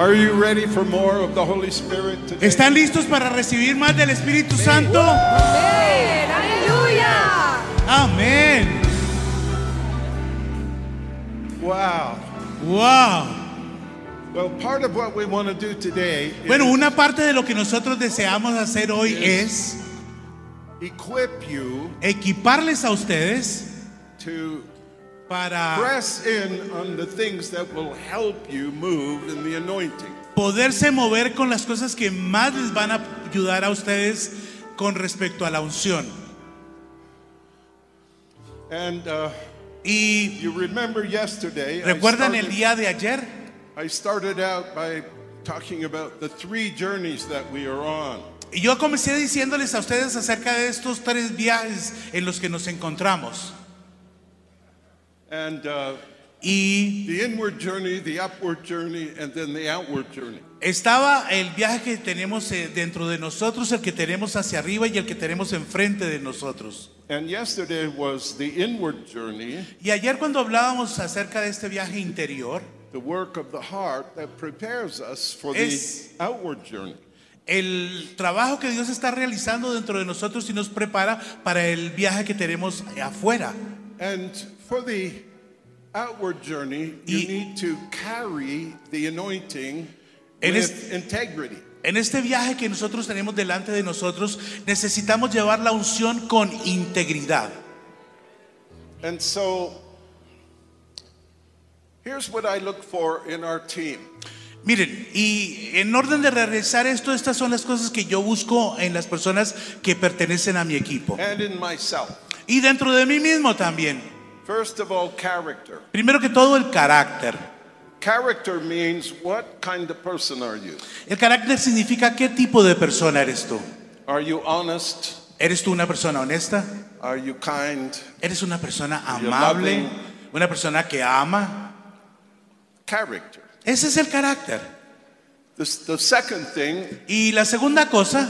Are you ready for more of the Holy Spirit today? ¿Están listos para recibir más del Espíritu Santo? Amén. Aleluya. Amén. Wow. Wow. Well, part of what we want to do today Bueno, una parte de lo que nosotros deseamos hacer hoy es equip you equiparles a ustedes to para press in on the things that will help you move in the anointing. poderse mover con las cosas que más les van a ayudar a ustedes con respecto a la unción. And uh, Y you remember yesterday, I recuerdan el started, día de ayer, I started out by talking about the three journeys that we are on. y yo comencé diciéndoles a ustedes acerca de estos tres viajes en los que nos encontramos. And uh, Y the inward journey, the upward journey, and then the outward journey. estaba el viaje que tenemos eh, dentro de nosotros, el que tenemos hacia arriba y el que tenemos enfrente de nosotros. And yesterday was the inward journey, Y ayer cuando hablábamos acerca de este viaje interior, the work of the heart that prepares us for the outward journey. el trabajo que Dios está realizando dentro de nosotros y nos prepara para el viaje que tenemos afuera. And for the outward journey, you Y- need to carry the anointing En with integrity. En este viaje que nosotros tenemos delante de nosotros, necesitamos llevar la unción con integridad. And so, here's what I look for in our team. Miren, y en orden de realizar esto, estas son las cosas que yo busco en las personas que pertenecen a mi equipo. and in myself. Y dentro de mí mismo también. First of all, character. Primero que todo, el carácter. Character means what kind of person are you? El carácter significa qué tipo de persona eres tú. Are you honest? ¿Eres tú una persona honesta? Are you kind? ¿Eres una persona amable? ¿Una persona que ama? Character. Ese es el carácter. The, the second thing Y la segunda cosa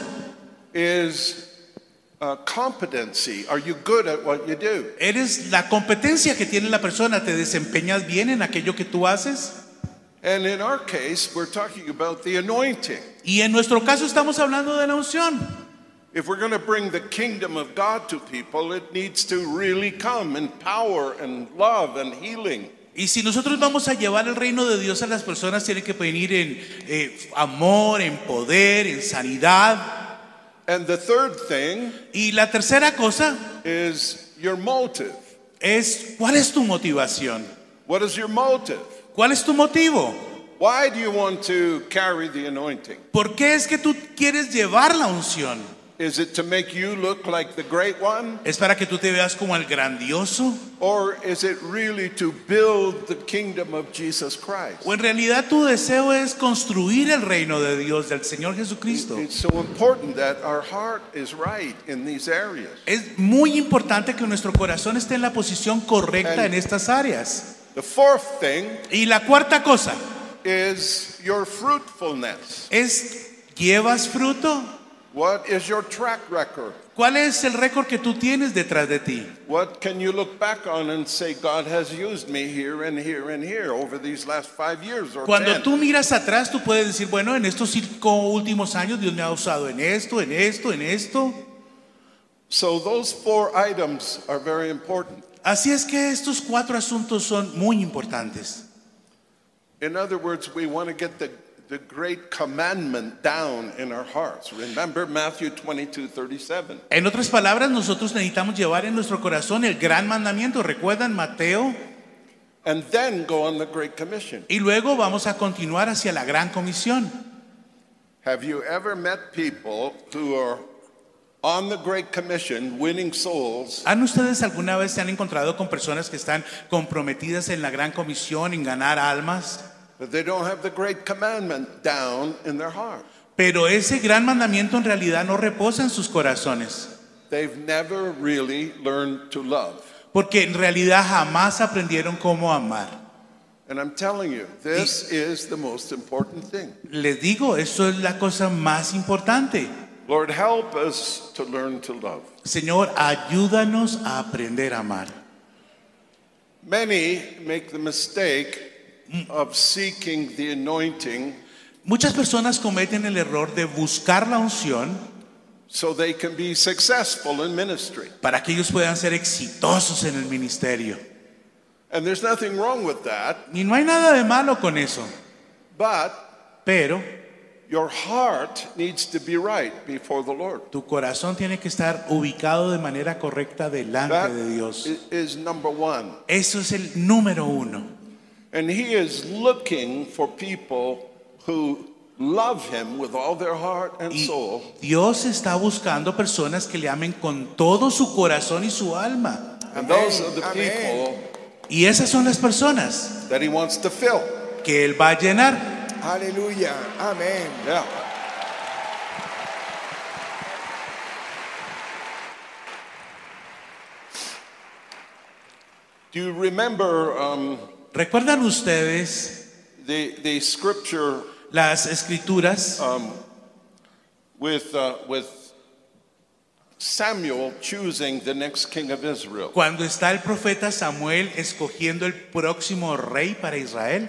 is uh, competency. Are you good at what you do? Eres la competencia que tiene la persona, te desempeñas bien en aquello que tú haces. And in our case, we're talking about the anointing. Y en nuestro caso estamos hablando de la unción. If we're going to bring the kingdom of God to people, it needs to really come in power and love and healing. Y si nosotros vamos a llevar el reino de Dios a las personas, tiene que venir en eh, amor, en poder, en sanidad. And the third thing Y la tercera cosa is your motive. es, ¿cuál es tu motivación? What is your motive? ¿Cuál es tu motivo? Why do you want to carry the anointing? ¿Por qué es que tú quieres llevar la unción? Is it to make you look like the great one? ¿Es para que tú te veas como el grandioso? Or is it really to build the kingdom of Jesus Christ? ¿O en realidad tu deseo es construir el reino de Dios, del Señor Jesucristo? It's so important that our heart is right in these areas. Es muy importante que nuestro corazón esté en la posición correcta en estas áreas. The fourth thing Y la cuarta cosa is your fruitfulness. es, ¿llevas fruto? What is your track record? ¿Cuál es el récord que tú tienes detrás de ti? What can you look back on and say, God has used me here and here and here over these last five years or Cuando ten? tú miras atrás, tú puedes decir, bueno, en estos cinco últimos años Dios me ha usado en esto, en esto, en esto. So those four items are very important. Así es que estos cuatro asuntos son muy importantes. In other words, we want to get the, the great commandment down in our hearts. Remember Matthew 22, 37. En otras palabras, nosotros necesitamos llevar en nuestro corazón el gran mandamiento. ¿Recuerdan Mateo? And then go on the Great Commission. Y luego vamos a continuar hacia la gran comisión. Have you ever met people who are on the Great Commission winning souls, ¿Han ustedes alguna vez se han encontrado con personas que están comprometidas en la gran comisión, en ganar almas? But they don't have the Great Commandment down in their heart? Pero ese gran mandamiento en realidad no reposa en sus corazones. They've never really learned to love. Porque en realidad jamás aprendieron cómo amar. And I'm telling you, this is the most important thing. Les digo, eso es la cosa más importante. Lord, help us to learn to love. Señor, ayúdanos a aprender a amar. Many make the mistake of seeking the anointing Muchas personas cometen el error de buscar la unción so they can be successful in ministry. para que ellos puedan ser exitosos en el ministerio. And there's nothing wrong with that, Y no hay nada de malo con eso, but pero your heart needs to be right before the Lord. tu corazón tiene que estar ubicado de manera correcta delante That de Dios. is number one. Eso es el número uno. And He is looking for people who love Him with all their heart and Y soul. Dios está buscando personas que le amen con todo su corazón y su alma. And those are the Amén. people Y esas son las personas that He wants to fill. que Él va a llenar. Aleluya. Amén. Yeah. Do you remember um, ¿Recuerdan ustedes the, the scripture las escrituras with, uh, with Samuel choosing the next king of Israel? cuando está el profeta Samuel escogiendo el próximo rey para Israel?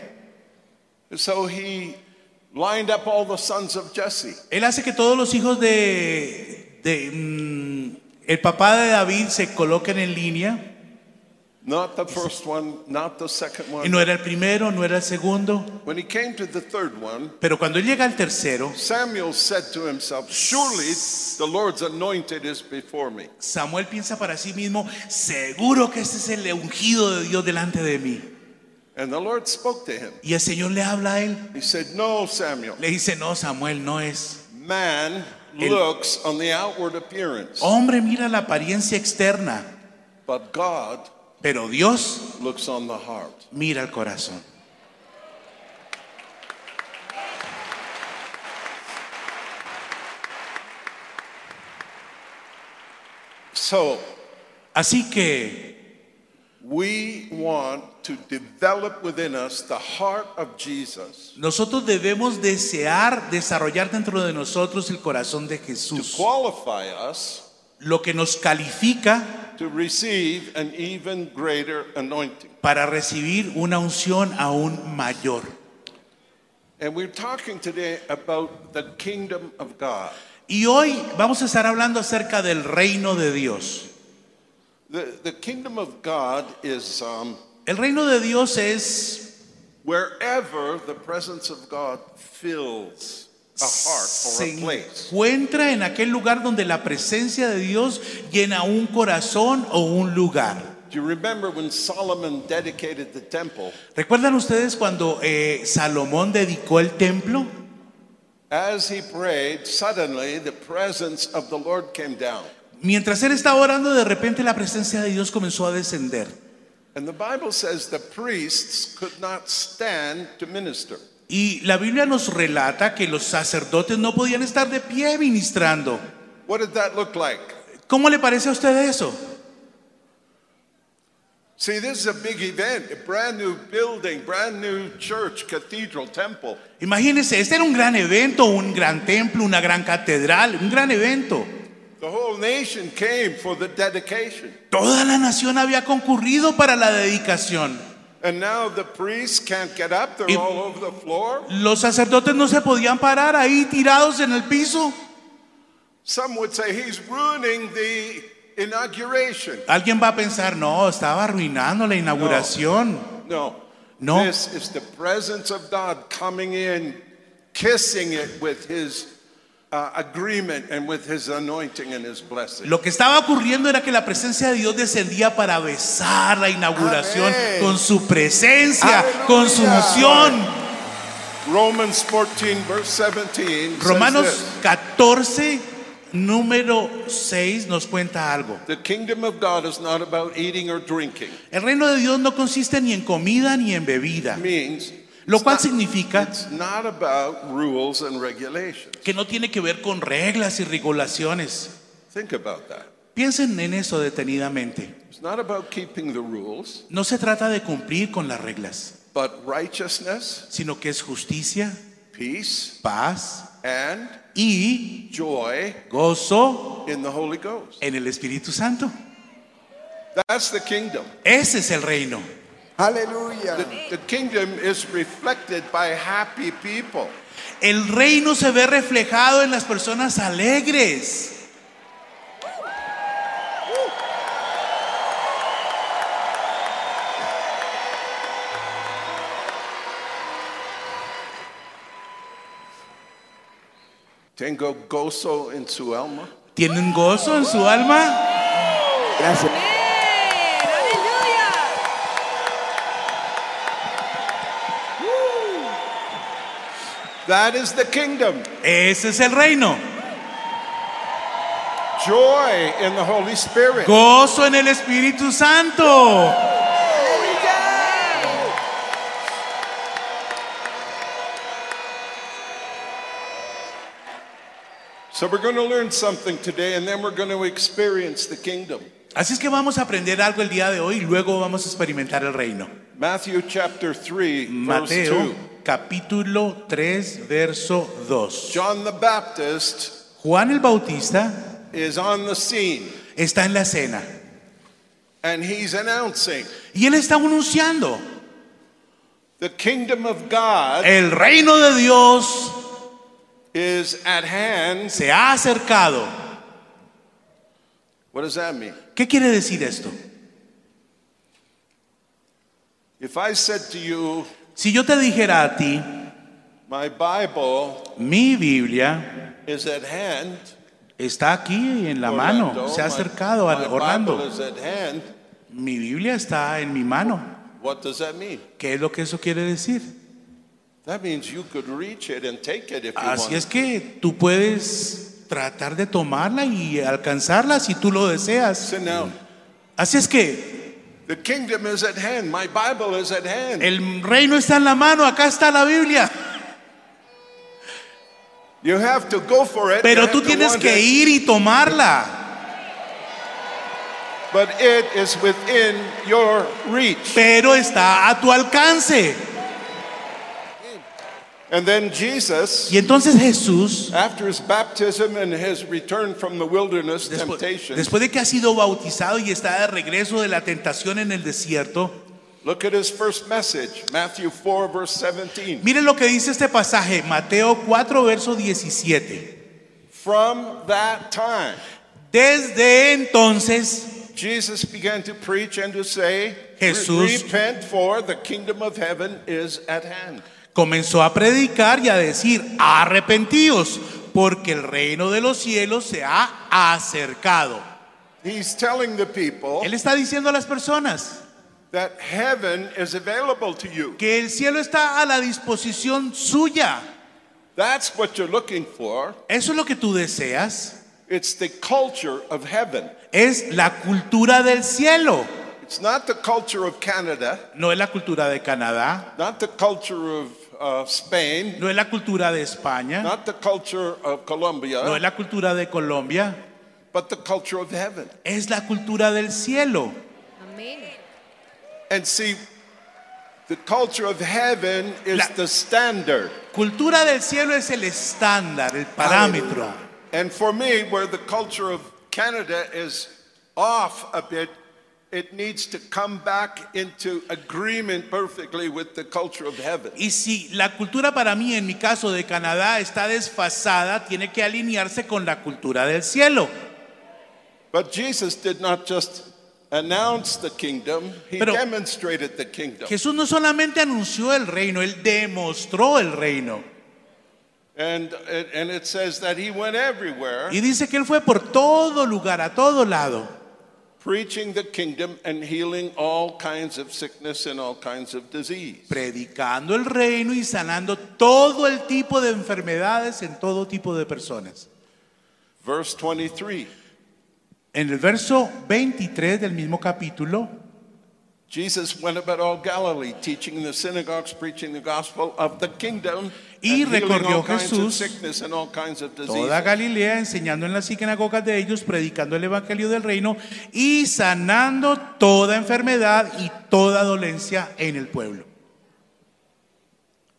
So he lined up all the sons of Jesse. Él hace que todos los hijos de, de, mm, el papá de David se coloquen en línea. Not the first one, not the second Y one. no era el primero, no era el segundo. When he came to the third one, Pero cuando él llega al tercero, Samuel said to himself, Surely the Lord's anointed is before me. Samuel piensa para sí mismo, seguro que este es el ungido de Dios delante de mí. And the Lord spoke to him. Y el Señor le habla a él. He said, No, Samuel. Le dice, no, Samuel, no es. Man El- looks on the outward appearance, Hombre mira la apariencia externa, but God pero Dios looks on the heart. mira el corazón. So Así que we want to develop within us the heart of Jesus nosotros debemos desear desarrollar dentro de nosotros el corazón de to Jesús, qualify us lo que nos califica to receive an even greater anointing. para recibir una unción aún mayor. And we're talking today about the kingdom of God. Y hoy vamos a estar hablando acerca del reino de Dios. The, the kingdom of God is um, El reino de Dios es wherever the presence of God fills se encuentra en aquel lugar donde la presencia de Dios llena un corazón o un lugar. Do you remember when Solomon dedicated the temple? ¿Recuerdan ustedes cuando eh, Salomón dedicó el templo? As he prayed, suddenly the presence of the Lord came down. Mientras él estaba orando, de repente la presencia de Dios comenzó a descender. And the Bible says the priests could not stand to minister. Y la Biblia nos relata que los sacerdotes no podían estar de pie ministrando. What did that look like? ¿Cómo le parece a usted eso? See, this is a big event, a brand new building, brand new church, cathedral, temple. Imagínense, este era un gran evento, un gran templo, una gran catedral, un gran evento. The whole nation came for the dedication. Toda la nación había concurrido para la dedicación. And now the priests can't get up, they're Y- all over the floor. Los sacerdotes no se podían parar ahí tirados en el piso. Some would say he's ruining the inauguration. Alguien va a pensar, no, estaba arruinando la inauguración. No. No. This is the presence of God coming in, kissing it with his Lo que estaba ocurriendo era que la presencia de Dios descendía para besar la inauguración Amén. con su presencia, Aleluya. con su unción. Romans 14, verse 17. says Romanos this, 14, número 6 nos cuenta algo. The kingdom of God is not about eating or drinking. El reino de Dios no consiste ni en comida ni en bebida, means lo cual significa que no tiene que ver con reglas y regulaciones. Piensen en eso detenidamente. No se trata de cumplir con las reglas, sino que es justicia, paz y gozo en el Espíritu Santo. Ese es el reino. Aleluya. The, the kingdom is reflected by happy people. El reino se ve reflejado en las personas alegres. Tengo gozo en su alma. ¿Tienen gozo en su alma? Gracias. That is the kingdom. Ese es el reino. Joy in the Holy Spirit. Gozo en el Espíritu Santo. So we're going to learn something today and then we're going to experience the kingdom. Así es que vamos a aprender algo el día de hoy y luego vamos a experimentar el reino. Matthew chapter 3, verse Mateo 2. Capítulo 3, verso 2. John the Baptist Juan el Bautista is on the scene está en la cena and he's announcing y él está anunciando, the kingdom of God el reino de Dios is at hand. se ha acercado. What does that mean? ¿Qué quiere decir esto? If I said to you, Si yo te dijera a ti, my Bible mi Biblia is at hand, está aquí en la Orlando, mano, se ha acercado my a Bible Orlando. is at hand, Mi Biblia está en mi mano. what does that mean? ¿Qué es lo que eso quiere decir? That means you could reach it and take it if you Así es que tú puedes tratar de tomarla y alcanzarla si tú lo deseas. Así es que the kingdom is at hand. My Bible is at hand. el reino está en la mano, acá está la Biblia. You have to go for it. Pero tú tienes que ir y tomarla. But it is within your reach. Pero está a tu alcance. And then Jesus, Y entonces Jesús, after his baptism and his return from the wilderness después, temptation, después de que ha sido bautizado y está de regreso de la tentación en el desierto, look at his first message, Matthew 4, verse 17. miren lo que dice este pasaje, Mateo 4, verso 17. From that time, Desde entonces Jesus began to preach and to say, Jesús- Repent, for the kingdom of heaven is at hand. Comenzó a predicar y a decir, arrepentíos, porque el reino de los cielos se ha acercado. He's telling the people Él está diciendo a las personas that heaven is available to you. que el cielo está a la disposición suya. That's what you're looking for. Eso es lo que tú deseas. It's the culture of heaven. Es la cultura del cielo. It's not the culture of Canada, No es la cultura de Canadá, not the culture of uh, Spain, no es la cultura de España, not the culture of Colombia, no es la cultura de Colombia, but the culture of heaven. es la cultura del cielo. Amén. And see, the culture of heaven is La- the standard. Cultura del cielo es el estándar, el parámetro. And for me, where the culture of Canada is off a bit, it needs to come back into agreement perfectly with the culture of heaven. Y si la cultura para mí, en mi caso de Canadá, está desfasada, tiene que alinearse con la cultura del cielo. But Jesus did not just announce the kingdom, he Pero- demonstrated the kingdom. Jesús no solamente anunció el reino, él demostró el reino. And, and it says that he went everywhere Y dice que él fue por todo lugar, a todo lado, preaching the kingdom and healing all kinds of sickness and all kinds of disease. predicando el reino y sanando todo el tipo de enfermedades en todo tipo de personas. Verse 23 En el verso 23 del mismo capítulo, Jesus went about all Galilee, teaching in the synagogues, preaching the gospel of the kingdom, Y and healing recorrió all kinds of Jesús sickness and all kinds of disease. toda Galilea, enseñando en las sinagogas de ellos, predicando el evangelio del reino y sanando toda enfermedad y toda dolencia en el pueblo.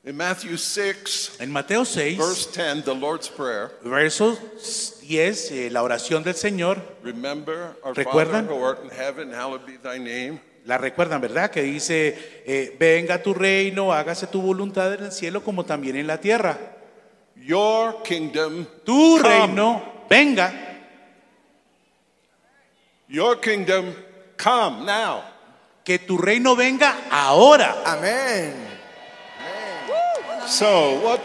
In Matthew 6, En Mateo 6, verse 10, the Lord's Prayer, verso 10, eh, la oración del Señor, remember our ¿Recuerdan? Father who art in heaven, hallowed be thy name. La recuerdan, ¿verdad? Que dice, eh, venga tu reino, hágase tu voluntad en el cielo como también en la tierra. Your kingdom tu come. reino venga, Your kingdom come now. que tu reino venga ahora. Amén. So what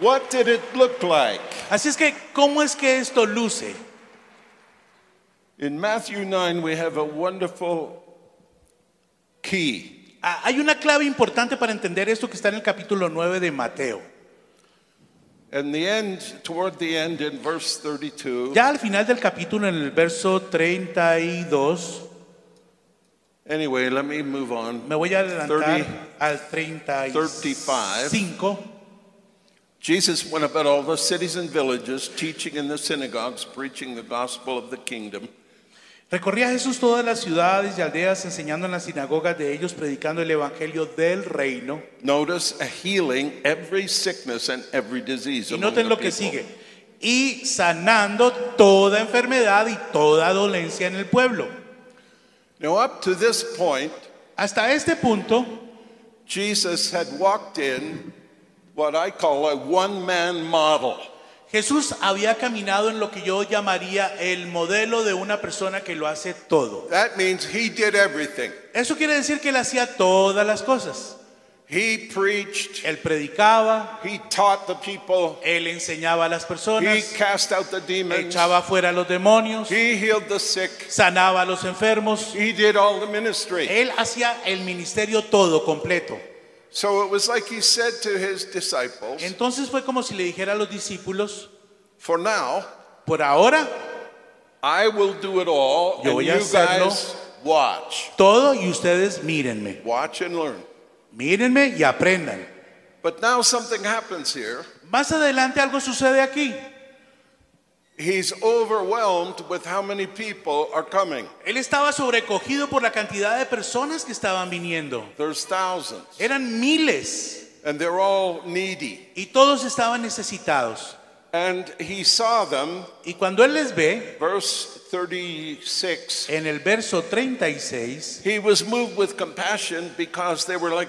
what did it look like? Así es que, ¿cómo es que esto luce? In Matthew 9 we have a wonderful key. Ah, Hay una clave importante para entender esto que está en el capítulo 9 de Mateo. And the end toward the end in verse 32 Ya al final del capítulo, en el verso 32, Anyway, let me move on. me voy a adelantar 30, al 35. Jesus went about all the cities and villages, teaching in the synagogues, preaching the gospel of the kingdom, Recorría Jesús todas las ciudades y aldeas, enseñando en las sinagogas de ellos, predicando el evangelio del reino. Notice a healing every sickness and every disease. Y noten lo que sigue. Y sanando toda enfermedad y toda dolencia en el pueblo. Now, up to this point, Hasta este punto, Jesus had walked in what I call a one man model. Jesús había caminado en lo que yo llamaría el modelo de una persona que lo hace todo. That means he did everything. Eso quiere decir que él hacía todas las cosas. He preached, Él predicaba, he taught the people, él enseñaba a las he personas, cast out the demons, echaba fuera a los demonios, he healed the sick, sanaba a los enfermos. he did all the ministry. Él hacía el ministerio todo completo. So it was like he said to his disciples, Entonces fue como si le dijera a los discípulos, For now, por ahora I will do it all, Yo and voy a you hacerlo. guys watch. todo y ustedes mírenme. Watch and learn. Mírenme y aprendan. But now something happens here. Más adelante algo sucede aquí. He's overwhelmed with how many people are coming. Él estaba sobrecogido por la cantidad de personas que estaban viniendo. There's thousands, Eran miles and they're all needy. y todos estaban necesitados. And he saw them, Y cuando Él les ve, verse 36, en el verso 36, he was moved with compassion because they were like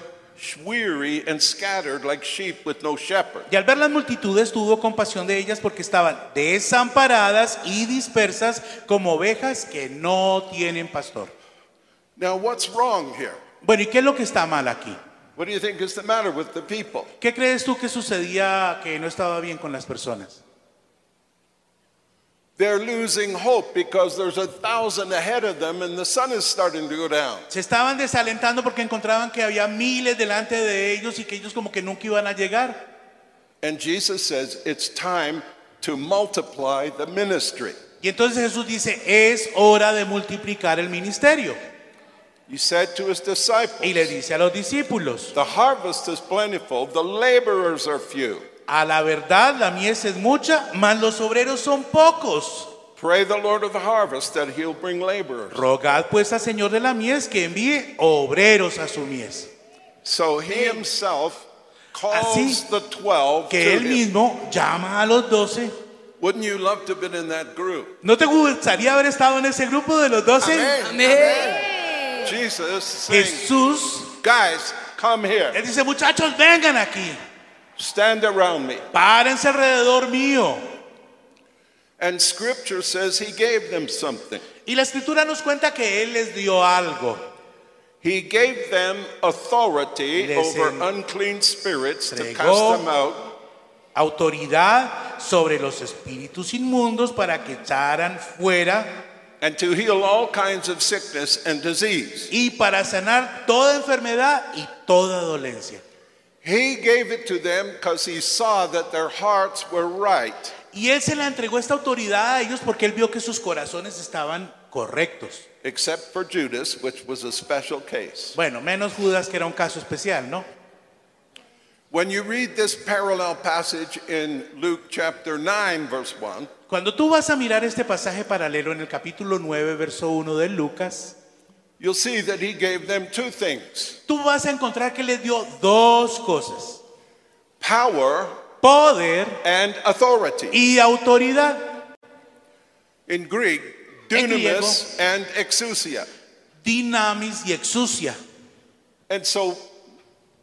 weary and scattered like sheep with no shepherd. y al ver las multitudes tuvo compasión de ellas porque estaban desamparadas y dispersas como ovejas que no tienen pastor. Now, what's wrong here? Bueno, ¿y qué es lo que está mal aquí? What do you think is the matter with the people? ¿Qué crees tú que sucedía que no estaba bien con las personas? They're losing hope because there's a thousand ahead of them and the sun is starting to go down. Se estaban desalentando porque encontraban que había miles delante de ellos y que ellos como que nunca iban a llegar. And Jesus says it's time to multiply the ministry. Y entonces Jesús dice, es hora de multiplicar el ministerio. He said to his disciples, Y le dice a los discípulos, The harvest is plentiful, the laborers are few. A la verdad la mies es mucha, mas los obreros son pocos. Pray the Lord of the harvest that he'll bring laborers. Rogad pues al Señor de la mies que envíe obreros a su mies. So he himself calls Así the twelve Que to él mismo llama a los doce. Wouldn't you love to have been in that group? ¿No te gustaría haber estado en ese grupo de los doce? Jesus Jesús, guys, come here. él dice, muchachos, vengan aquí, Stand around me. párense alrededor mío. And scripture says he gave them something. Y la escritura nos cuenta que él les dio algo. He gave them authority Les over unclean spirits to cast them out autoridad sobre los espíritus inmundos para que echaran fuera and to heal all kinds of sickness and disease. y para sanar toda enfermedad y toda dolencia. He gave it to them because he saw that their hearts were right. Y él se la entregó esta autoridad a ellos porque él vio que sus corazones estaban correctos. except for Judas, which was a special case. Bueno, menos Judas que era un caso especial, ¿no? When you read this parallel passage in Luke chapter 9, verse 1, Cuando tú vas a mirar este pasaje paralelo en el capítulo 9, verso 1 de Lucas, you'll see that he gave them two things tú vas a encontrar que les dio dos cosas, power poder and authority. y autoridad. In Greek, dunamis and exousia. Dinamis y exucia. And so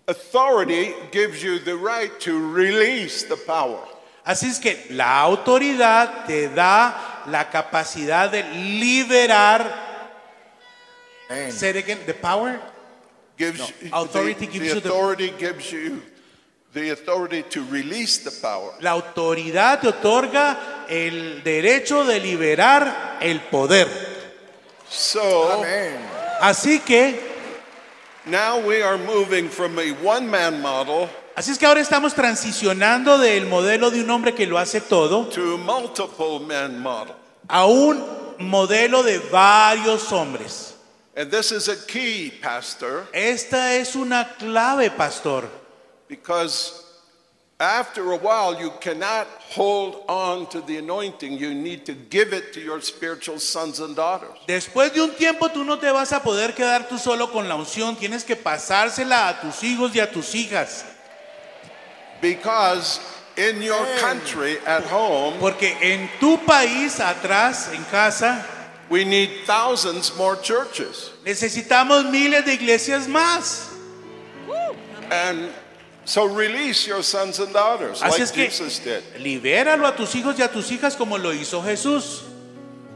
authority gives you the right to release the power. Así es que la autoridad te da la capacidad de liberar. Amen. Say it again. The power. Gives No, you- authority the, gives the you the- authority gives you the authority to release the power. La autoridad te otorga el derecho de liberar el poder. So Amen. Así que, now we are moving from a one-man model así es que ahora estamos transicionando del modelo de un hombre que lo hace todo to a multiple man model. a un modelo de varios hombres. And this is a key, Pastor, Esta es una clave, pastor, because after a while you cannot hold on to the anointing. You need to give it to your spiritual sons and daughters. Después de un tiempo tú no te vas a poder quedar tú solo con la unción, tienes que pasársela a tus hijos y a tus hijas. Because in your country at home, Porque en tu país, atrás, en casa, we need thousands more churches. necesitamos miles de iglesias más. And so release your sons and daughters Así like es que Jesus did. libéralo a tus hijos y a tus hijas como lo hizo Jesús.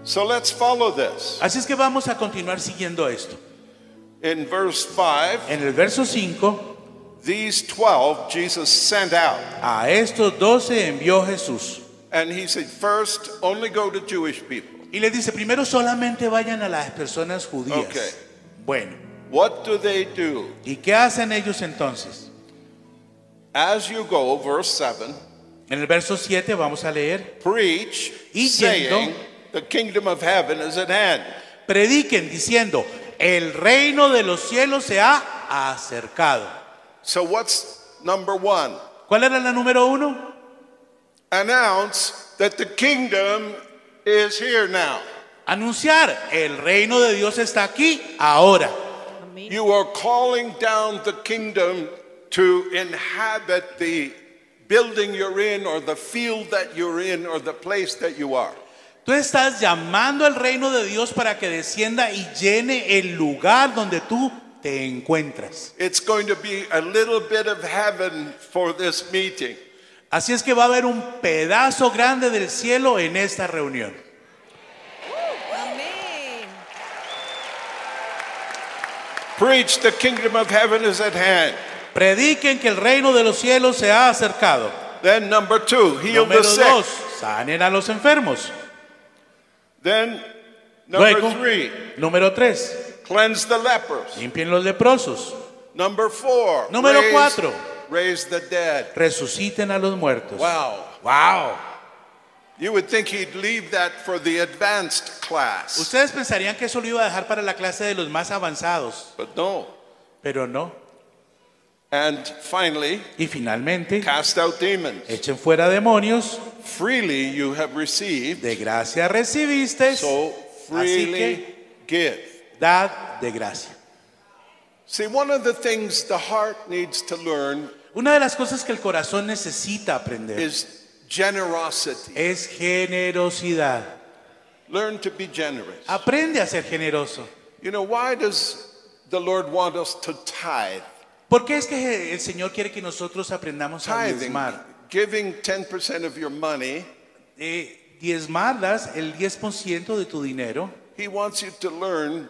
So let's follow this. Así es que vamos a continuar siguiendo esto. In verse 5, En el verso 5, these 12 Jesus sent out. a estos doce envió Jesús. And he said, first, only go to Jewish people. Y les dice, primero solamente vayan a las personas judías. Ok. Bueno, What do they do? ¿y qué hacen ellos entonces? As you go, verse 7, En el verso 7 vamos a leer, preach, Y saying, the kingdom of heaven is at hand. prediquen diciendo, el reino de los cielos se ha acercado. So what's number one? ¿Cuál era la número uno? Announce that the kingdom is here now. Anunciar, el reino de Dios está aquí ahora. You are calling down the kingdom to inhabit the building you're in, or the field that you're in, or the place that you are. Tú estás llamando al reino de Dios para que descienda y llene el lugar donde tú te encuentras. It's going to be a little bit of heaven for this meeting. Así es que va a haber un pedazo grande del cielo en esta reunión. Amén. Preach, the kingdom of heaven is at hand. Prediquen que el reino de los cielos se ha acercado. Then, number two, heal the Número sick. dos, sanen a los enfermos. Then, number Luego, three, número tres, cleanse the lepers. limpien los leprosos. Number four, Número cuatro. Raise the dead. Resuciten a los muertos. Wow. Wow. You would think he'd leave that for the advanced class, Ustedes pensarían que eso lo iba a dejar para la clase de los más avanzados, but no. pero no. And finally, Y finalmente, cast out demons. echen fuera demonios. Freely you have received, De gracia recibiste, so así freely que give. dad de gracia. See, one of the things the heart needs to learn Una de las cosas que el corazón necesita aprender is generosity. es generosidad. Learn to be generous. Aprende a ser generoso. You know, why does the Lord want us to tithe? ¿Por qué es que el Señor quiere que nosotros aprendamos a Tithing, diezmar? giving 10% of your money, Eh, diezmar das el 10% de tu dinero. He wants you to learn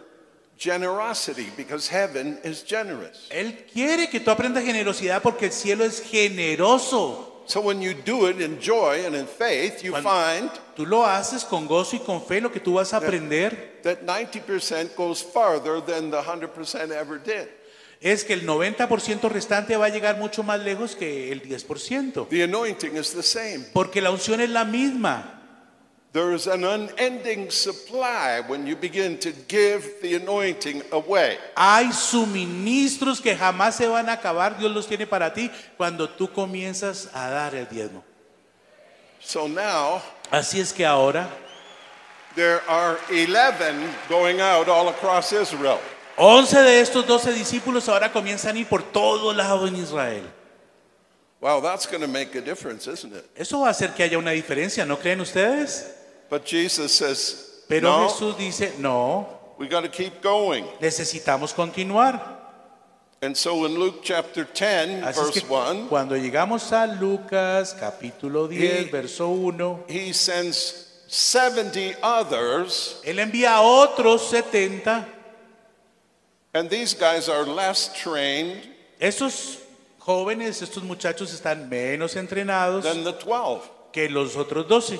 generosity because heaven is generous. Él quiere que tú aprendas generosidad porque el cielo es generoso. So when you do it in joy and in faith, you Cuando- find Tú lo haces con gozo y con fe, lo que tú vas a aprender that 90% goes farther than the 100% ever did. es que el 90% restante va a llegar mucho más lejos que el 10%. The anointing is the same. Porque la unción es la misma. There is an unending supply when you begin to give the anointing away. Hay suministros que jamás se van a acabar, Dios los tiene para ti cuando tú comienzas a dar el diezmo. So now Así es que ahora there are 11 going out all across Israel. 11 de estos 12 discípulos ahora comienzan a ir por todo lado en Israel. Wow, that's going to make a difference, isn't it? Eso va a hacer que haya una diferencia, ¿no creen ustedes? But Jesus says, Pero no, Jesús dice, no, we got to keep going. necesitamos continuar. And so in Luke chapter 10, Así es verse que 1, cuando llegamos a Lucas capítulo 10, Y- verso 1, he sends 70 others, él envía a otros 70. and these guys are less trained Estos jóvenes, estos muchachos están menos entrenados than the 12. que los otros 12.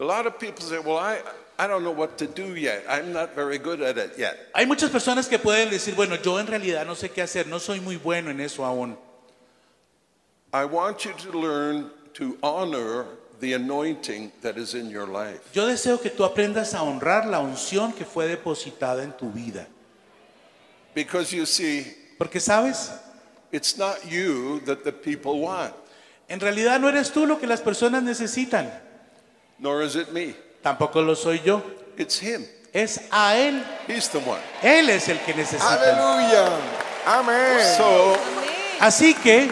A lot of people say, Well, I, I don't know what to do yet. I'm not very good at it yet. Hay muchas personas que pueden decir, bueno, yo en realidad no sé qué hacer, no soy muy bueno en eso aún. I want you to learn to honor the anointing that is in your life. Yo deseo que tú aprendas a honrar la unción que fue depositada en tu vida. Because you see, Porque sabes, it's not you that the people want, en realidad no eres tú lo que las personas necesitan, nor is it me. tampoco lo soy yo. It's him. Es a Él, He's the one. Él es el que necesita. Aleluya. Amén. So Así que,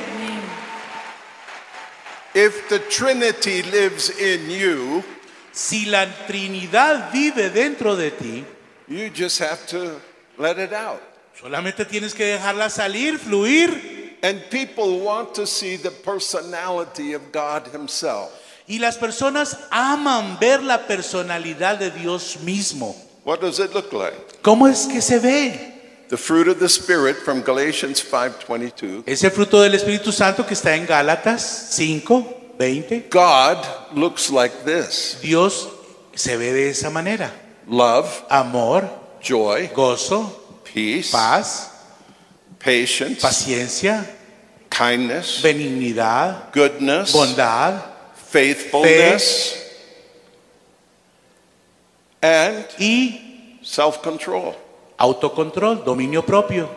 if the Trinity lives in you, si la Trinidad vive dentro de ti, you just have to let it out. solamente tienes que dejarla salir, fluir. And people want to see the personality of God Himself. Y las personas aman ver la personalidad de Dios mismo. What does it look like? ¿Cómo es que se ve? The fruit of the Spirit from Galatians 5:22. Ese fruto del Espíritu Santo que está en Gálatas 5, 20. God looks like this: Dios se ve de esa manera. love, Amor, joy, gozo, peace, paz, patience, paciencia, kindness, benignidad, goodness, bondad faithfulness, and y self-control. autocontrol, dominio propio.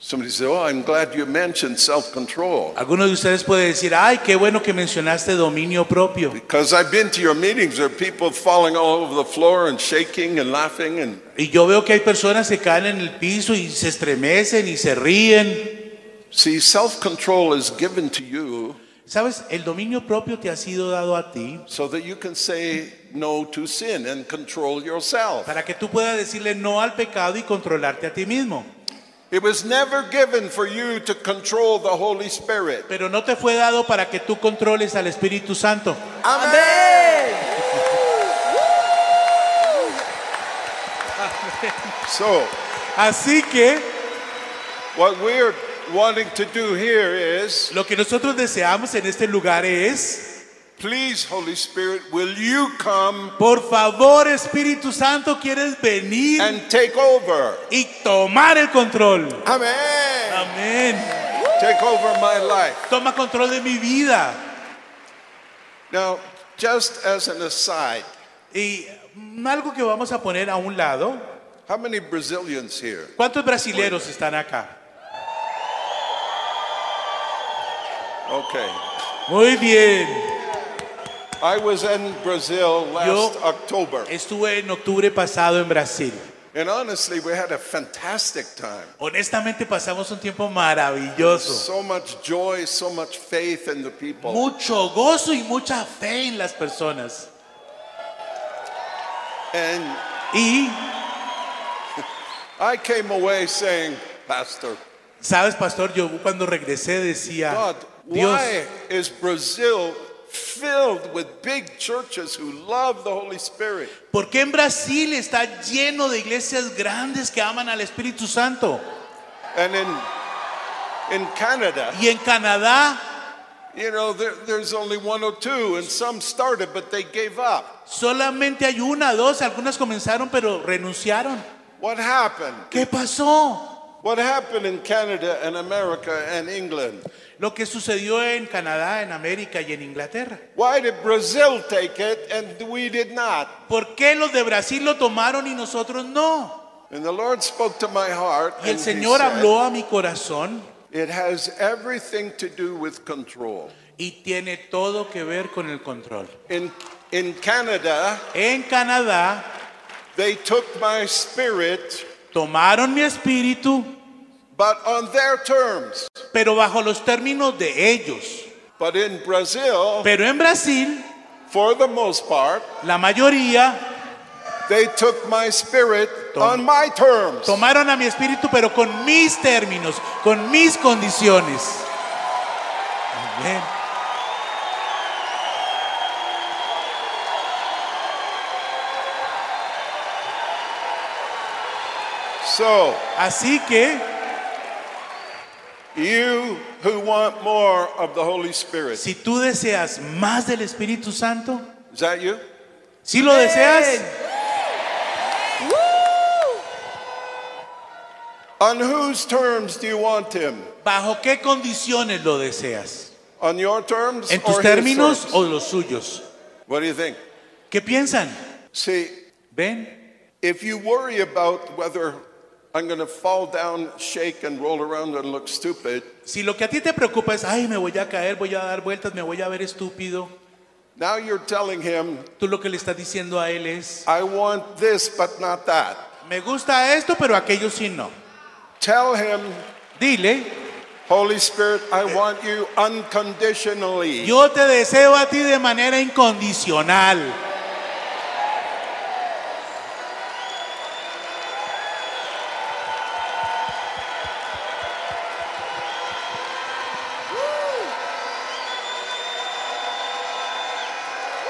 Somebody said, "Oh, I'm glad you mentioned self-control." Algunos de ustedes pueden decir, ay, qué bueno que mencionaste dominio propio. Because I've been to your meetings, there are people falling all over the floor and shaking and laughing and Y yo veo que hay personas que caen en el piso y se estremecen y se ríen. see self-control is given to you Sabes, el dominio propio te ha sido dado a ti so that you can say no to sin and control yourself. para que tú puedas decirle no al pecado y controlarte a ti mismo. It was never given for you to control the Holy Spirit. Pero no te fue dado para que tú controles al Espíritu Santo. Amén. So, Así que what we're wanting to do here is lo que nosotros deseamos en este lugar es, please, Holy Spirit, will you come por favor Espíritu Santo, quieres venir and take over? y tomar el control. Amen. Amén. Take over my life. Toma control de mi vida. Now, just as an aside, Y algo que vamos a poner a un lado. how many Brazilians here? ¿Cuántos brasileros están acá? Okay. Muy bien. I was in Brazil last Yo- October, Estuve en octubre pasado en Brasil. and honestly, we had a fantastic time. Honestamente pasamos un tiempo maravilloso. So much joy, so much faith in the people. Mucho gozo y mucha fe en las personas. And Y, I came away saying, Pastor, sabes, pastor, yo cuando regresé decía, God, Dios, why is Brazil filled with big churches who love the Holy Spirit? ¿por qué en Brasil está lleno de iglesias grandes que aman al Espíritu Santo? And in in Canada, Y en Canadá you know, there, there's only one or two, and some started, but they gave up. solamente hay una, dos, algunas comenzaron pero renunciaron. What happened? ¿Qué pasó? What happened in Canada and America and England? Lo que sucedió en Canadá, en América y en Inglaterra. Why did Brazil take it and we did not? ¿Por qué los de Brasil lo tomaron y nosotros no? And the Lord spoke to my heart. Y el Señor said, habló a mi corazón It has everything to do with control. y tiene todo que ver con el control. In, in Canada, En Canadá they took my spirit, tomaron mi espíritu, but on their terms. pero bajo los términos de ellos. But in Brazil, Pero en Brasil, for the most part, la mayoría They took my spirit on my terms. Tomaron a mi espíritu, pero con mis términos, con mis condiciones. Amén. So, Así que you who want more of the Holy Spirit, si tú deseas más del Espíritu Santo, is that you? si lo deseas, On whose terms do you want him? ¿bajo qué condiciones lo deseas? On your terms ¿En tus or his términos terms? o los suyos? What do you think? ¿Qué piensan? See, ¿Ven? if you worry about whether I'm going to fall down, shake, and roll around and look stupid, Si lo que a ti te preocupa es, ay, me voy a caer, voy a dar vueltas, me voy a ver estúpido, now you're telling him, tú lo que le estás diciendo a él es, I want this, but not that. me gusta esto, pero aquello sí no. Tell him, Dile, Holy Spirit, I want you unconditionally. yo te deseo a ti de manera incondicional.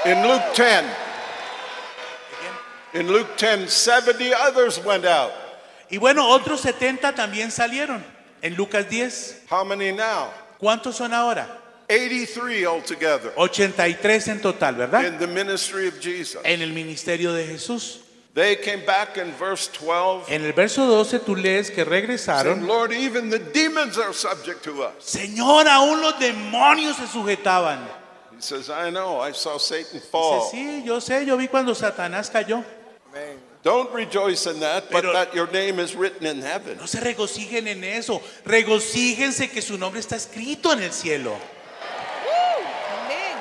In Luke 10, in Luke 10, 70 others went out. Y bueno, otros 70 también salieron. En Lucas 10, How many now? ¿cuántos son ahora? 83 altogether 83 en total, ¿verdad? in the ministry of Jesus. En el ministerio de Jesús. They came back in verse 12. En el verso 12 tú lees que regresaron. Lord, even the demons are subject to us. Señor, aún los demonios se sujetaban. He says, I know, I saw Satan Dice, fall. sí, yo sé, yo vi cuando Satanás cayó. Don't rejoice in that, but Pero- that your name is written in heaven. No se regocijen en eso. Regocíjense que su nombre está escrito en el cielo. Amén.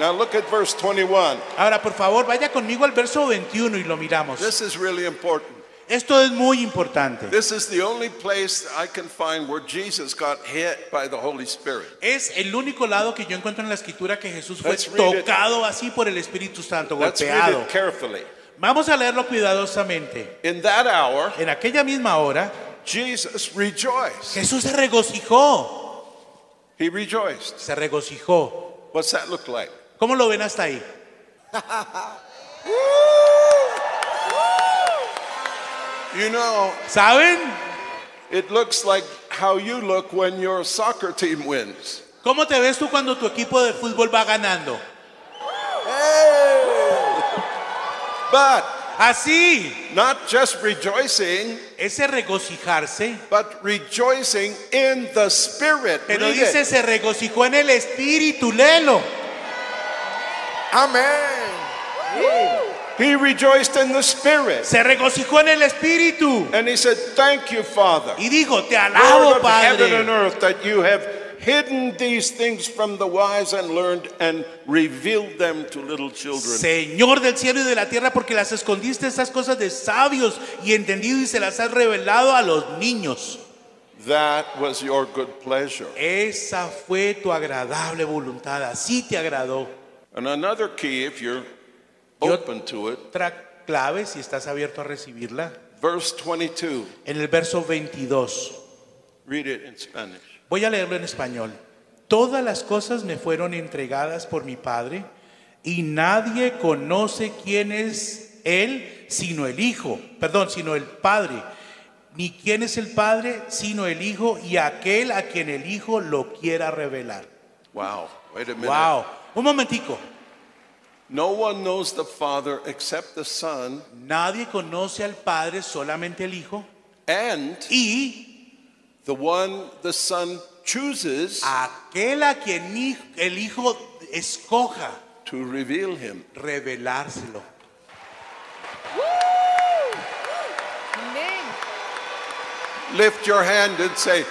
Now look at verse 21. Ahora, por favor, vaya conmigo al verso 21 y lo miramos. This is really important. Esto es muy importante. This is the only place I can find where Jesus got hit by the Holy Spirit. Es el único lado que yo encuentro en la escritura que Jesús fue Let's read it. tocado así por el Espíritu Santo, Let's read golpeado. it carefully. Vamos a leerlo cuidadosamente. In that hour, En aquella misma hora, Jesus rejoiced. Jesús se regocijó. He rejoiced. Se regocijó. What's that look like? ¿Cómo lo ven hasta ahí? You know, ¿Saben? it looks like how you look when your soccer team wins. ¿Cómo te ves tú cuando tu equipo de fútbol va ganando? But Así. not just rejoicing, Ese regocijarse. but rejoicing in the Spirit. Pero Read dice, it. se regocijó en el Espíritu. Léelo. Amen. He rejoiced in the Spirit. Se regocijó en el Espíritu. And he said, Thank you, Father. Y dijo, te Lord alabo, of heaven and Padre. earth, that you have hidden these things from the wise and learned and revealed them to little children. Señor del cielo y de la tierra, porque las escondiste estas cosas de sabios y entendidos y se las has revelado a los niños. That was your good pleasure. Esa fue tu agradable voluntad. Así te agradó. And another key, if you're Yo- open to it, Otra clave, si estás abierto a recibirla, verse 22. en el verso 22. Read it in Spanish. Voy a leerlo en español. Todas las cosas me fueron entregadas por mi Padre y nadie conoce quién es Él sino el Hijo, perdón, sino el Padre. Ni quién es el Padre sino el Hijo y aquel a quien el Hijo lo quiera revelar. Wow. Wait a minute. Wow. Un momentico. No one knows the Father except the Son Nadie conoce al Padre, solamente el Hijo. and Y the one the Son chooses aquel a quien el Hijo escoja to reveal him. revelárselo. Amén. Lift your hand and say,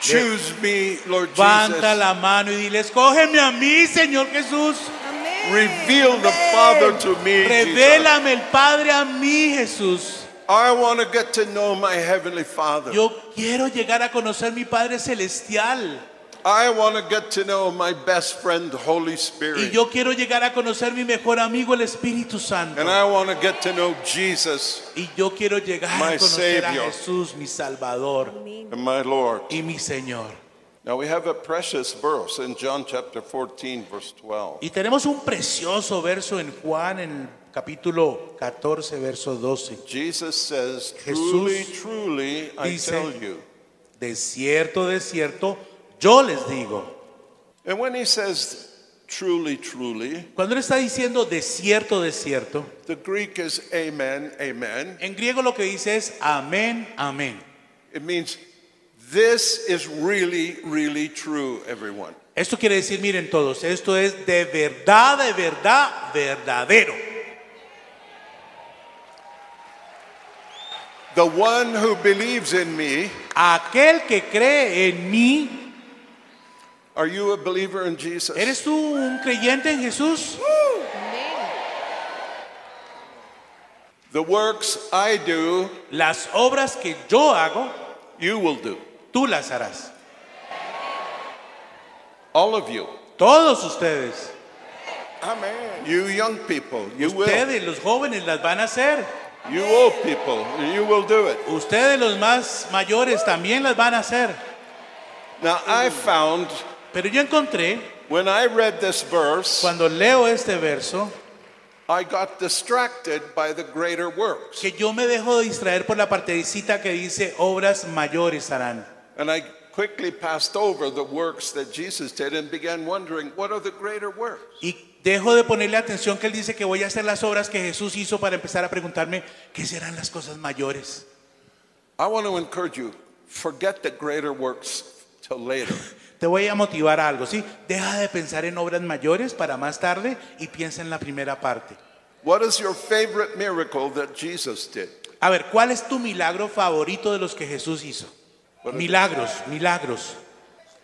Choose me, Lord Levanta Jesus. la mano y dile, escógeme a mí, Señor Jesús. Reveal the Father to me. Revélame el Padre a mí, Jesús. I want to get to know my Heavenly Father. Yo quiero llegar a conocer mi Padre celestial. I want to get to know my best friend, the Holy Y Spirit. yo quiero llegar a conocer mi mejor amigo, el Espíritu Santo. And I want to get to know Jesus Y yo quiero llegar My a conocer a Savior. Jesús, mi Salvador and my Lord. y mi Señor. Now we have a precious verse in John chapter 14, verse 12. Y tenemos un precioso verso en Juan, en el capítulo 14, verso 12. Jesus says, Jesús Truly, truly, I dice- tell you. De cierto, de cierto, yo les digo. And when he says truly, truly, Cuando él está diciendo de cierto, de cierto, the Greek is amen, amen. en griego lo que dice es amén, amén. It means this is really, really true, everyone. Esto quiere decir, miren todos, esto es de verdad, de verdad, verdadero. The one who believes in me, Aquel que cree en mí, are you a believer in Jesus? ¿eres tú un creyente en Jesús? Amén. The works I do, Las obras que yo hago, you will do. Tú las harás. All of you. Todos ustedes, Amen. You young people, you will. ustedes los jóvenes las van a hacer. You old people, you will do it. Ustedes los más mayores también las van a hacer. Now, I found Pero yo encontré, when I read this verse, cuando leo este verso, I got distracted by the greater works. que yo me dejo de distraer por la partecita que dice obras mayores harán. And I quickly passed over the works that Jesus did and began wondering, what are the greater works? Y dejo de ponerle atención que él dice que voy a hacer las obras que Jesús hizo para empezar a preguntarme qué serán las cosas mayores. I want to encourage you, forget the greater works till later. Te voy a motivar a algo, ¿sí? Deja de pensar en obras mayores para más tarde y piensa en la primera parte. What is your favorite miracle that Jesus did? A ver, ¿cuál es tu milagro favorito de los que Jesús hizo? Milagros, milagros.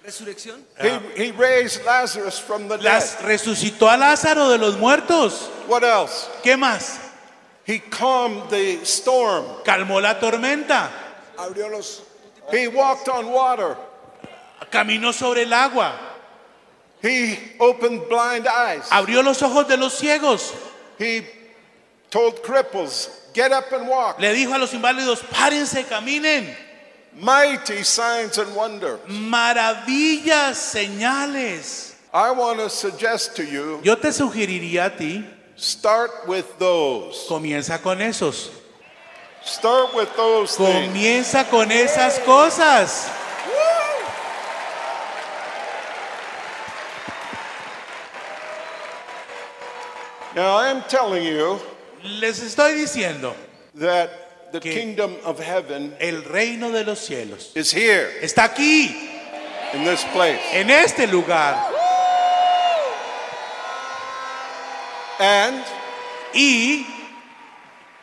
Resurrección. He, he raised Lazarus from the dead. Las resucitó a Lázaro de los muertos. What else? ¿Qué más? He calmed the storm. Calmó la tormenta, Abrió los He walked on water. caminó sobre el agua, He opened blind eyes. abrió los ojos de los ciegos, He told cripples, get up and walk. le dijo a los inválidos, párense, caminen. Mighty signs and wonders. Maravillas, señales. I want to suggest to you, Yo te sugeriría a ti, start with those. comienza con esos. Start with those things. Comienza con esas cosas. Now, I'm telling you Les estoy diciendo, that the Que- kingdom of heaven el reino de los cielos is here está aquí, in this place. en este lugar. And Y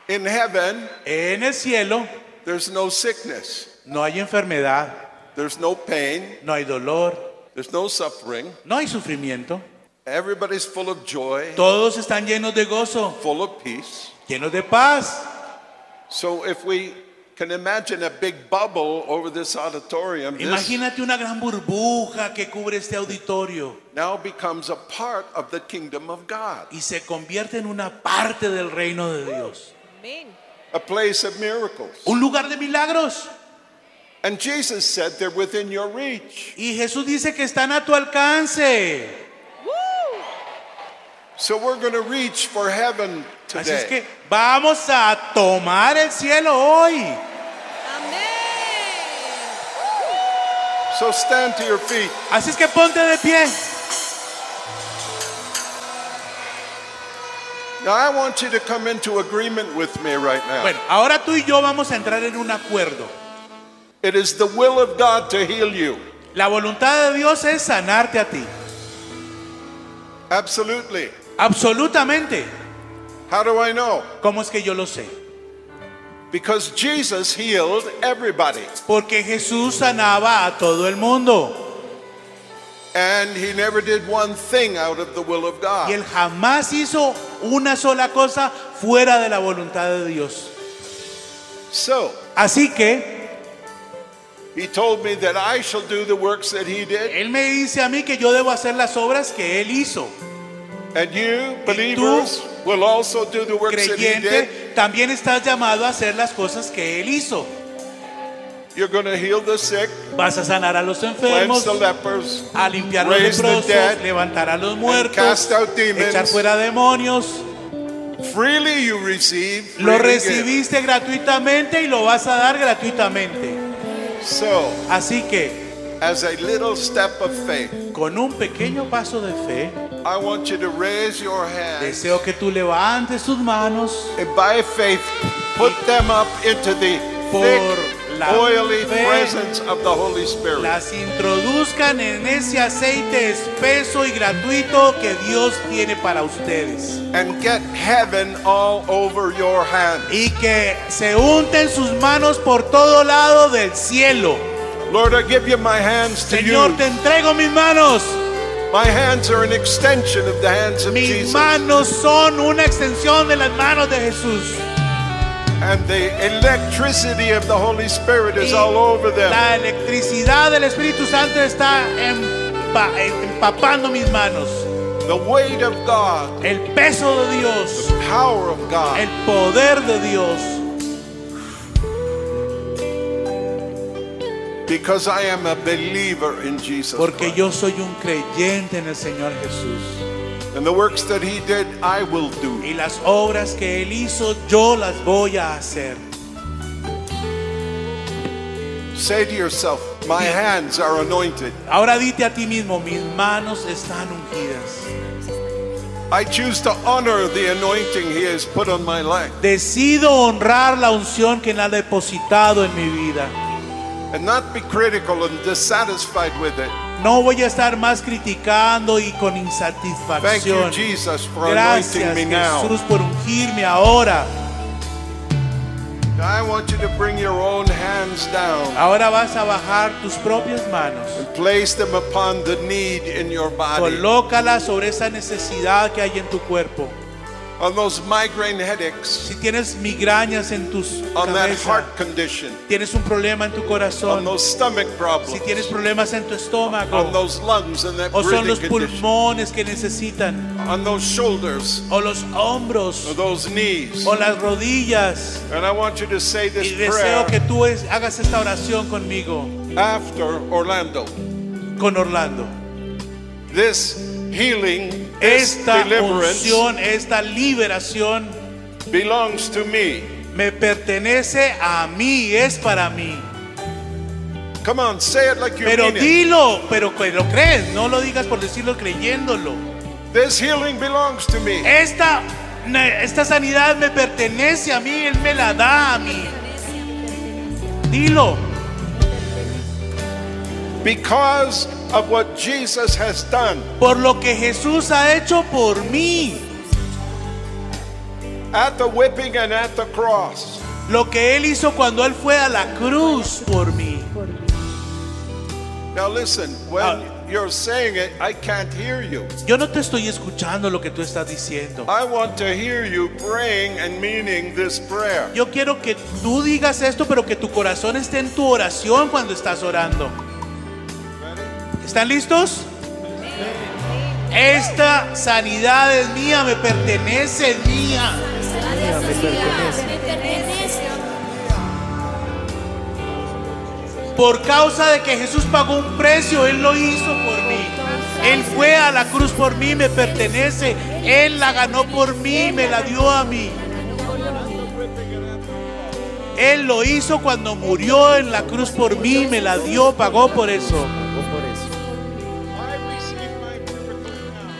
in heaven, en el cielo there's no sickness, no hay enfermedad, there's no pain, no hay dolor, there's no suffering. no hay sufrimiento. Everybody's full of joy, Todos están llenos de gozo, full of peace. llenos de paz. So if we can imagine a big bubble over this auditorium, this Imagínate una gran burbuja que cubre este auditorio now becomes a part of the kingdom of God, y se convierte en una parte del reino de Dios. Amén. a place of miracles. Un lugar de milagros. And Jesus said they're within your reach. Y Jesús dice que están a tu alcance. So we're going to reach for heaven today. Así es que vamos a tomar el cielo hoy. Amén. So stand to your feet. Así es que ponte de pie. Now I want you to come into agreement with me right now. Bueno, ahora tú y yo vamos a entrar en un acuerdo. It is the will of God to heal you. La voluntad de Dios es sanarte a ti. Absolutely. Absolutamente. How do I know? ¿Cómo es que yo lo sé? Because Jesus healed everybody. Porque Jesús sanaba a todo el mundo. And he never did one thing out of the will of Y God. él jamás hizo una sola cosa fuera de la voluntad de Dios. So, Así que He told me that I shall do the works that he did. Él me dice a mí que yo debo hacer las obras que Él hizo. And you, believers, will also do the works that he did. Creyente, también estás llamado a hacer las cosas que Él hizo. You're going to heal the sick, Vas a sanar a los cleanse enfermos, the lepers, a limpiar los raise the leprosos, dead, levantar a los muertos, cast out demons. echar fuera demonios. Freely you receive. Lo freely give. recibiste gratuitamente y lo vas a dar gratuitamente. So, Así que, as a little step of faith, con un pequeño paso de fe, I want you to raise your hands deseo que tú levantes tus manos and by faith put them up into the Por thick, la oily fe. presence of the Holy Spirit. las introduzcan en ese aceite espeso y gratuito que Dios tiene para ustedes. and get heaven all over your hands. Y que se unten sus manos por todo lado del cielo. Lord, I give you my hands to Señor, you. te entrego mis manos. My hands are an extension of the hands of Mis Jesus. manos son una extensión de las manos de Jesús. And the electricity of the Holy Spirit is Y all over them. La electricidad del Espíritu Santo está empa- empapando mis manos. The weight of God, El peso de Dios, power of God. el poder de Dios. Because I am a believer in Jesus. Porque yo soy un creyente en el Señor Jesús. And the works that He did, I will do. Y las obras que Él hizo, yo las voy a hacer. Say to yourself, My hands are anointed. Ahora dite a ti mismo, mis manos están ungidas. I choose to honor the anointing He has put on my life Decido honrar la unción que Él ha depositado en mi vida. And not be critical and dissatisfied with it. No voy a estar más criticando y con Thank you, insatisfacción. Jesus, for Gracias anointing me now. Jesús por ungirme ahora. I want you to bring your own hands down Ahora vas a bajar tus propias manos. and place them upon the need in your body, Colócalas sobre esa necesidad que hay en tu cuerpo. On those migraine headaches, Si tienes migrañas en tus on that cabeza, heart condition, tienes un problema en tu on corazón, those stomach si problems, tienes problemas en tu on estómago, those lungs and that o son breathing los condition, pulmones que necesitan, on those shoulders, o los hombros, those knees. o las rodillas. And I want you to say this Y deseo que prayer tú es- hagas esta oración conmigo, after Orlando. con Orlando. This healing, Esta unción, esta liberación belongs to me. me pertenece a mí, es para mí. Come on, say it like you Pero mean it. dilo, pero que lo crees, no lo digas por decirlo creyéndolo. This healing belongs to me. Esta, esta sanidad me pertenece a mí, Él me la da a mí. Dilo, Because of what Jesus has done por lo que Jesús ha hecho por mí, at the whipping and at the cross. lo que Él hizo cuando Él fue a la cruz por mí. Now listen, when Ah. you're saying it, I can't hear you. Yo no te estoy escuchando lo que tú estás diciendo. I want to hear you praying and meaning this prayer. Yo quiero que tú digas esto, pero que tu corazón esté en tu oración cuando estás orando. ¿Están listos? Esta sanidad es mía, me pertenece, es mía. Por causa de que Jesús pagó un precio, Él lo hizo por mí. Él fue a la cruz por mí, me pertenece. Él la ganó por mí, me la dio a mí. Él lo hizo cuando murió en la cruz por mí, me la dio, pagó por eso.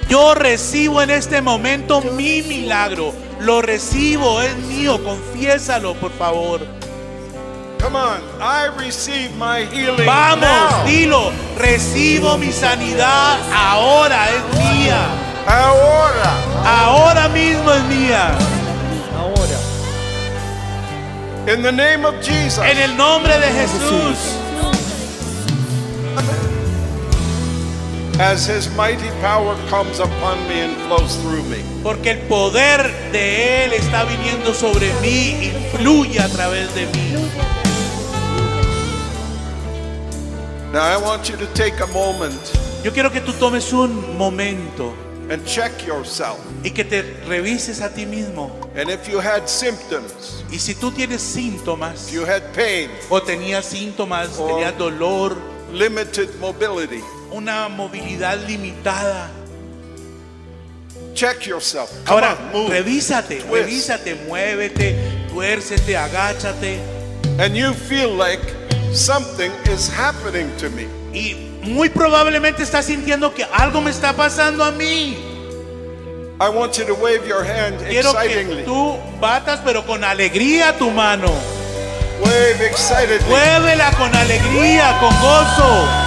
Yo recibo en este momento mi milagro. Lo recibo, es mío. Confiésalo, por favor. Come on, I receive my healing Vamos, now. dilo. Recibo mi sanidad ahora, es mía. Ahora. Ahora mismo es mía. In the name of Jesus. En el nombre de Jesús. As his mighty power comes upon me and flows through me. Porque el poder de Él está viniendo sobre mí y fluye a través de mí. Now I want you to take a moment Yo quiero que tú tomes un momento and check yourself. y que te revises a ti mismo. And if you had symptoms, Y si tú tienes síntomas if you had pain, o tenías síntomas, tenías dolor, limited mobility, una movilidad limitada. check yourself. Come Ahora, on, move. revísate, Twist. revísate, muévete, tuércete, agáchate. And you feel like something is happening to me. Y muy probablemente estás sintiendo que algo me está pasando a mí. I want you to wave your hand Quiero que excitingly. tú batas, pero con alegría tu mano. Wave excitedly. Muévela con alegría, con gozo.